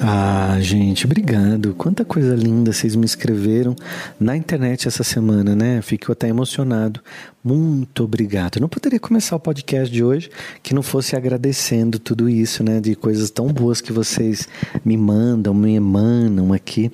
Ah, gente, obrigado. Quanta coisa linda vocês me escreveram na internet essa semana, né? Fico até emocionado. Muito obrigado. Eu não poderia começar o podcast de hoje que não fosse agradecendo tudo isso, né? De coisas tão boas que vocês me mandam, me emanam aqui.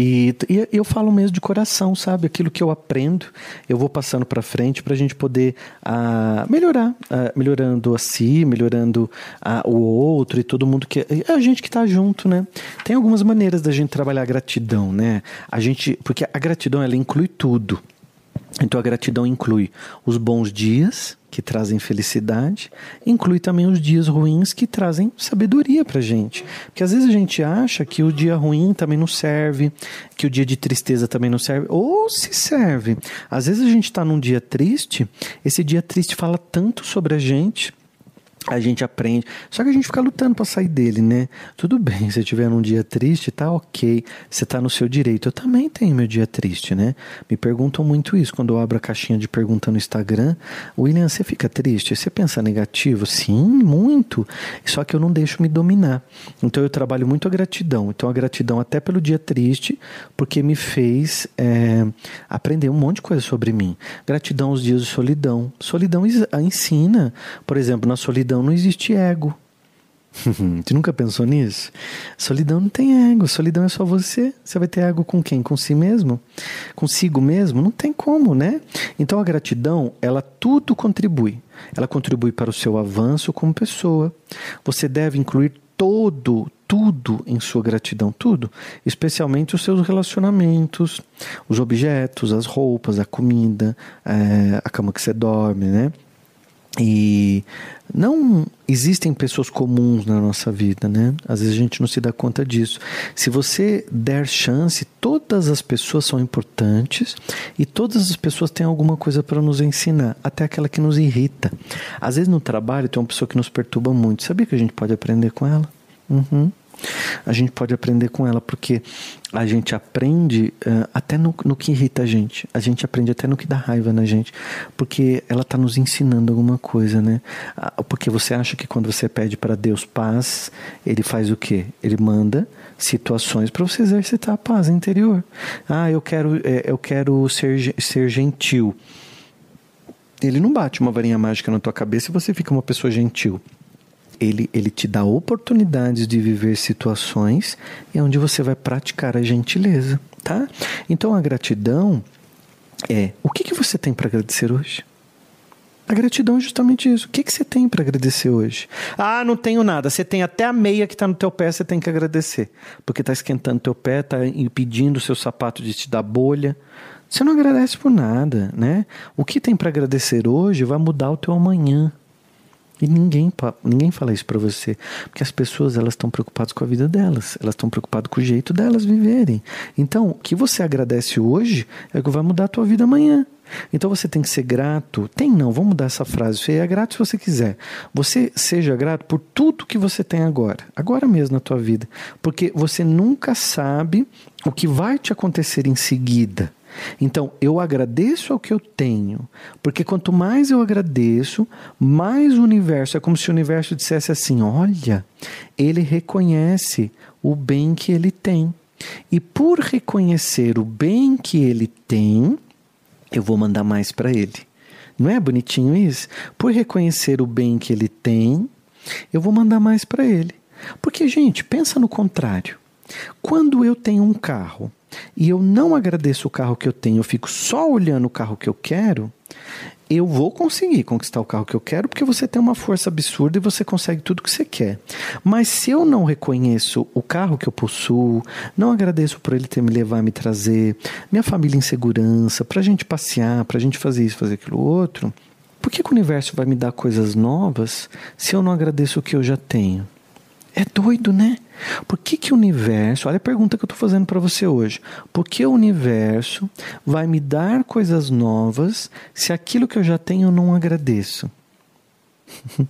E, e, eu falo mesmo de coração, sabe? Aquilo que eu aprendo, eu vou passando para frente para a gente poder ah, melhorar, ah, melhorando a si, melhorando ah, o outro e todo mundo que a gente que está junto, né? Tem algumas maneiras da gente trabalhar a gratidão, né? A gente, porque a gratidão ela inclui tudo. Então a gratidão inclui os bons dias, que trazem felicidade, inclui também os dias ruins que trazem sabedoria pra gente. Porque às vezes a gente acha que o dia ruim também não serve, que o dia de tristeza também não serve, ou se serve. Às vezes a gente está num dia triste, esse dia triste fala tanto sobre a gente a gente aprende. Só que a gente fica lutando para sair dele, né? Tudo bem, se tiver num dia triste, tá ok. Você tá no seu direito. Eu também tenho meu dia triste, né? Me perguntam muito isso quando eu abro a caixinha de pergunta no Instagram. William, você fica triste? Você pensa negativo? Sim, muito. Só que eu não deixo me dominar. Então eu trabalho muito a gratidão. Então a gratidão até pelo dia triste, porque me fez é, aprender um monte de coisa sobre mim. Gratidão aos dias de solidão. Solidão ensina, por exemplo, na solidão solidão não existe ego. Você nunca pensou nisso? Solidão não tem ego, solidão é só você. Você vai ter ego com quem? Com si mesmo? Consigo mesmo? Não tem como, né? Então a gratidão, ela tudo contribui. Ela contribui para o seu avanço como pessoa. Você deve incluir todo, tudo em sua gratidão, tudo, especialmente os seus relacionamentos, os objetos, as roupas, a comida, é, a cama que você dorme, né? E não existem pessoas comuns na nossa vida, né? Às vezes a gente não se dá conta disso. Se você der chance, todas as pessoas são importantes e todas as pessoas têm alguma coisa para nos ensinar, até aquela que nos irrita. Às vezes no trabalho tem uma pessoa que nos perturba muito. Sabia que a gente pode aprender com ela? Uhum a gente pode aprender com ela, porque a gente aprende uh, até no, no que irrita a gente, a gente aprende até no que dá raiva na gente, porque ela está nos ensinando alguma coisa, né? Porque você acha que quando você pede para Deus paz, ele faz o quê? Ele manda situações para você exercitar a paz interior. Ah, eu quero, é, eu quero ser, ser gentil. Ele não bate uma varinha mágica na tua cabeça e você fica uma pessoa gentil ele, ele te dá oportunidades de viver situações e onde você vai praticar a gentileza, tá? Então a gratidão é o que, que você tem para agradecer hoje? A gratidão é justamente isso. O que, que você tem para agradecer hoje? Ah, não tenho nada. Você tem até a meia que está no teu pé, você tem que agradecer. Porque está esquentando teu pé, está impedindo o seu sapato de te dar bolha. Você não agradece por nada, né? O que tem para agradecer hoje vai mudar o teu amanhã. E ninguém, ninguém fala isso para você, porque as pessoas elas estão preocupadas com a vida delas, elas estão preocupadas com o jeito delas viverem. Então, o que você agradece hoje é o que vai mudar a tua vida amanhã. Então você tem que ser grato. Tem não, vamos mudar essa frase. Você é grato se você quiser. Você seja grato por tudo que você tem agora, agora mesmo na tua vida, porque você nunca sabe o que vai te acontecer em seguida. Então, eu agradeço ao que eu tenho, porque quanto mais eu agradeço, mais o universo, é como se o universo dissesse assim: olha, ele reconhece o bem que ele tem. E por reconhecer o bem que ele tem, eu vou mandar mais para ele. Não é bonitinho isso? Por reconhecer o bem que ele tem, eu vou mandar mais para ele. Porque, gente, pensa no contrário. Quando eu tenho um carro e eu não agradeço o carro que eu tenho, eu fico só olhando o carro que eu quero, eu vou conseguir conquistar o carro que eu quero porque você tem uma força absurda e você consegue tudo que você quer. Mas se eu não reconheço o carro que eu possuo, não agradeço por ele ter me levar, me trazer, minha família em segurança, para a gente passear, para a gente fazer isso, fazer aquilo outro, por que, que o universo vai me dar coisas novas se eu não agradeço o que eu já tenho? É doido, né? Por que, que o universo, olha a pergunta que eu estou fazendo para você hoje. Por que o universo vai me dar coisas novas se aquilo que eu já tenho eu não agradeço?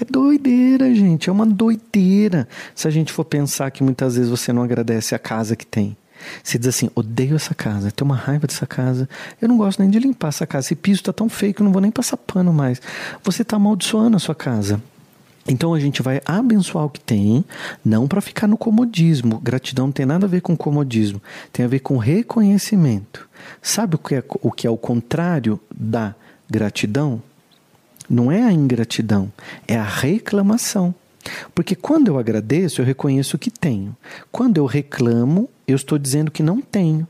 É doideira, gente, é uma doideira. Se a gente for pensar que muitas vezes você não agradece a casa que tem. Você diz assim: odeio essa casa, tenho uma raiva dessa casa, eu não gosto nem de limpar essa casa. Esse piso está tão feio que eu não vou nem passar pano mais. Você está amaldiçoando a sua casa. Então a gente vai abençoar o que tem, não para ficar no comodismo. Gratidão não tem nada a ver com comodismo, tem a ver com reconhecimento. Sabe o que é o, que é o contrário da gratidão? Não é a ingratidão, é a reclamação. Porque quando eu agradeço, eu reconheço que tenho. Quando eu reclamo, eu estou dizendo que não tenho.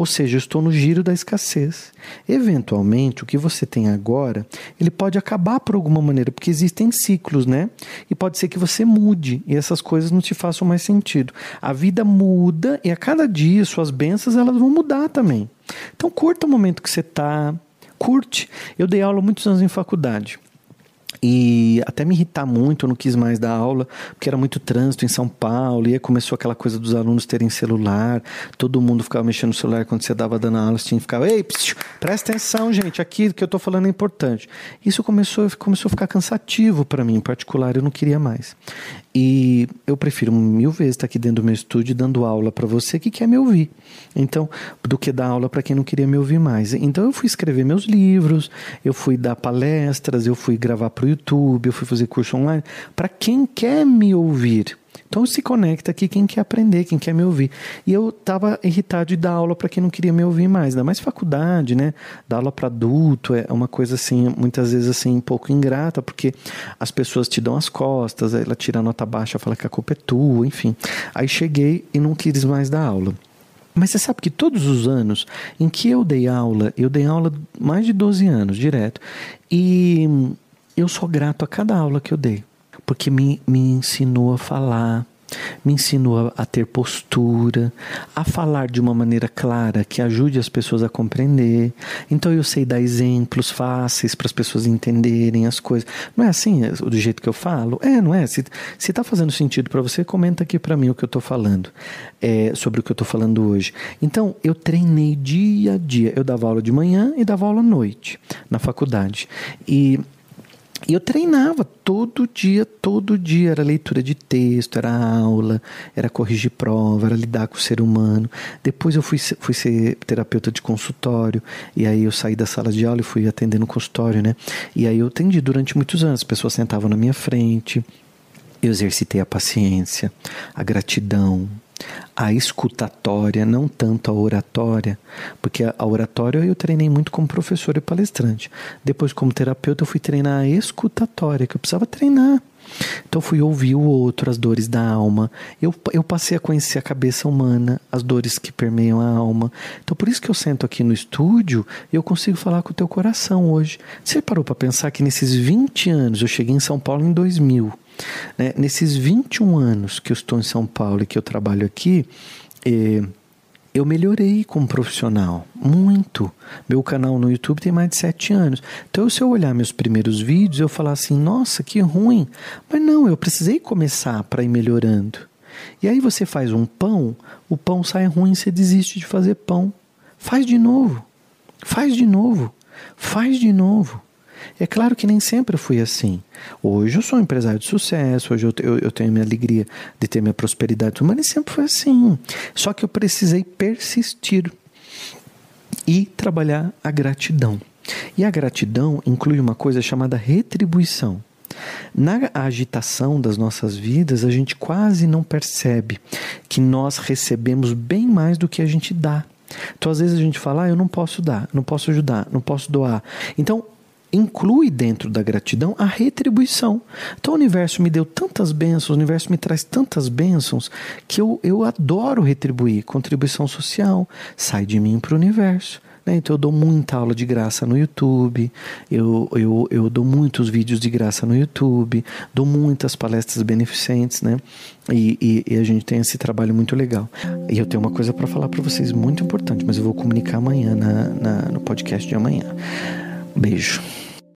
Ou seja, estou no giro da escassez. Eventualmente, o que você tem agora, ele pode acabar por alguma maneira, porque existem ciclos, né? E pode ser que você mude e essas coisas não te façam mais sentido. A vida muda e a cada dia suas bênçãos elas vão mudar também. Então curta o momento que você está, curte. Eu dei aula muitos anos em faculdade e até me irritar muito, eu não quis mais dar aula, porque era muito trânsito em São Paulo, e aí começou aquela coisa dos alunos terem celular, todo mundo ficava mexendo no celular quando você dava dando aula, você tinha que ficar, ei, psiu, presta atenção, gente, aqui que eu estou falando é importante. Isso começou, começou a ficar cansativo para mim, em particular, eu não queria mais. E eu prefiro mil vezes estar aqui dentro do meu estúdio dando aula para você que quer me ouvir. Então, do que dar aula para quem não queria me ouvir mais. Então, eu fui escrever meus livros, eu fui dar palestras, eu fui gravar para o YouTube, eu fui fazer curso online para quem quer me ouvir. Então se conecta aqui quem quer aprender, quem quer me ouvir. E eu estava irritado de dar aula para quem não queria me ouvir mais, ainda mais faculdade, né? Dar aula para adulto é uma coisa assim, muitas vezes assim, um pouco ingrata, porque as pessoas te dão as costas, ela tira a nota baixa, fala que a culpa é tua, enfim. Aí cheguei e não quis mais dar aula. Mas você sabe que todos os anos em que eu dei aula, eu dei aula mais de 12 anos direto, e eu sou grato a cada aula que eu dei porque me, me ensinou a falar, me ensinou a, ter postura, a falar de uma maneira clara que ajude as pessoas a compreender. Então eu sei dar exemplos fáceis para as pessoas entenderem as coisas. Não é assim é, do jeito que eu falo? É, não é? Se está fazendo sentido para você, comenta aqui para mim o que eu estou falando, é, sobre o que eu estou falando hoje. Então eu treinei dia a dia. Eu dava aula de manhã e dava aula à noite na faculdade. E e eu treinava todo dia, todo dia. Era leitura de texto, era aula, era corrigir prova, era lidar com o ser humano. Depois eu fui, fui ser terapeuta de consultório. E aí eu saí da sala de aula e fui atender no consultório, né? E aí eu atendi durante muitos anos. As pessoas sentavam na minha frente. Eu exercitei a paciência, a gratidão, a escutatória, não tanto a oratória, porque a oratória eu treinei muito como professor e palestrante. Depois, como terapeuta, eu fui treinar a escutatória, que eu precisava treinar. Então fui ouvir o outro, as dores da alma. Eu, eu passei a conhecer a cabeça humana, as dores que permeiam a alma. Então por isso que eu sento aqui no estúdio e eu consigo falar com o teu coração hoje. Você parou para pensar que nesses 20 anos, eu cheguei em São Paulo em 2000, né? Nesses 21 anos que eu estou em São Paulo e que eu trabalho aqui, eh, eu melhorei como profissional, muito. Meu canal no YouTube tem mais de sete anos. Então, se eu olhar meus primeiros vídeos, eu falar assim, nossa, que ruim. Mas não, eu precisei começar para ir melhorando. E aí você faz um pão, o pão sai ruim, você desiste de fazer pão. Faz de novo. Faz de novo. Faz de novo. É claro que nem sempre fui assim. Hoje eu sou um empresário de sucesso, hoje eu, eu, eu tenho minha alegria de ter minha prosperidade, mas nem sempre foi assim. Só que eu precisei persistir e trabalhar a gratidão. E a gratidão inclui uma coisa chamada retribuição. Na agitação das nossas vidas, a gente quase não percebe que nós recebemos bem mais do que a gente dá. Então, às vezes, a gente fala, ah, eu não posso dar, não posso ajudar, não posso doar. Então, inclui dentro da gratidão a retribuição. Então o universo me deu tantas bênçãos, o universo me traz tantas bênçãos que eu, eu adoro retribuir. Contribuição social sai de mim para o universo. Né? Então eu dou muita aula de graça no YouTube, eu, eu, eu dou muitos vídeos de graça no YouTube, dou muitas palestras beneficentes, né? E, e, e a gente tem esse trabalho muito legal. E eu tenho uma coisa para falar para vocês muito importante, mas eu vou comunicar amanhã na, na, no podcast de amanhã. Beijo.